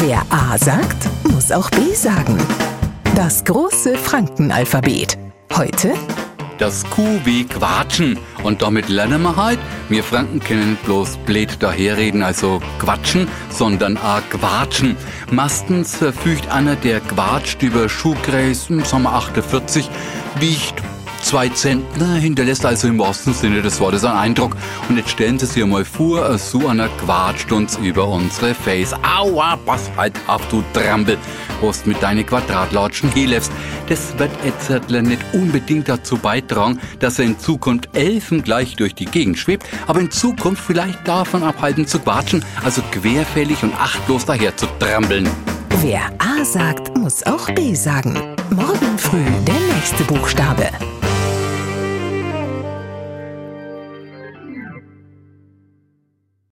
Wer A sagt, muss auch B sagen. Das große Frankenalphabet. Heute das Q wie Quatschen. Und damit lernen wir halt, wir Franken kennen bloß blöd daherreden, also quatschen, sondern auch quatschen. Meistens verfügt einer, der quatscht über Schuhgräs, wir 48, wiegt zwei Zentner, hinterlässt also im wahrsten Sinne des Wortes einen Eindruck. Und jetzt stellen Sie sich mal vor, so einer quatscht uns über unsere Face. Aua, pass halt auf, du Trampel, was mit deinen Quadratlatschen hinläufst. Das wird Edzardler nicht unbedingt dazu beitragen, dass er in Zukunft Elfen gleich durch die Gegend schwebt, aber in Zukunft vielleicht davon abhalten zu quatschen, also querfällig und achtlos daher zu trampeln. Wer A sagt, muss auch B sagen. Morgen früh der nächste Buchstabe.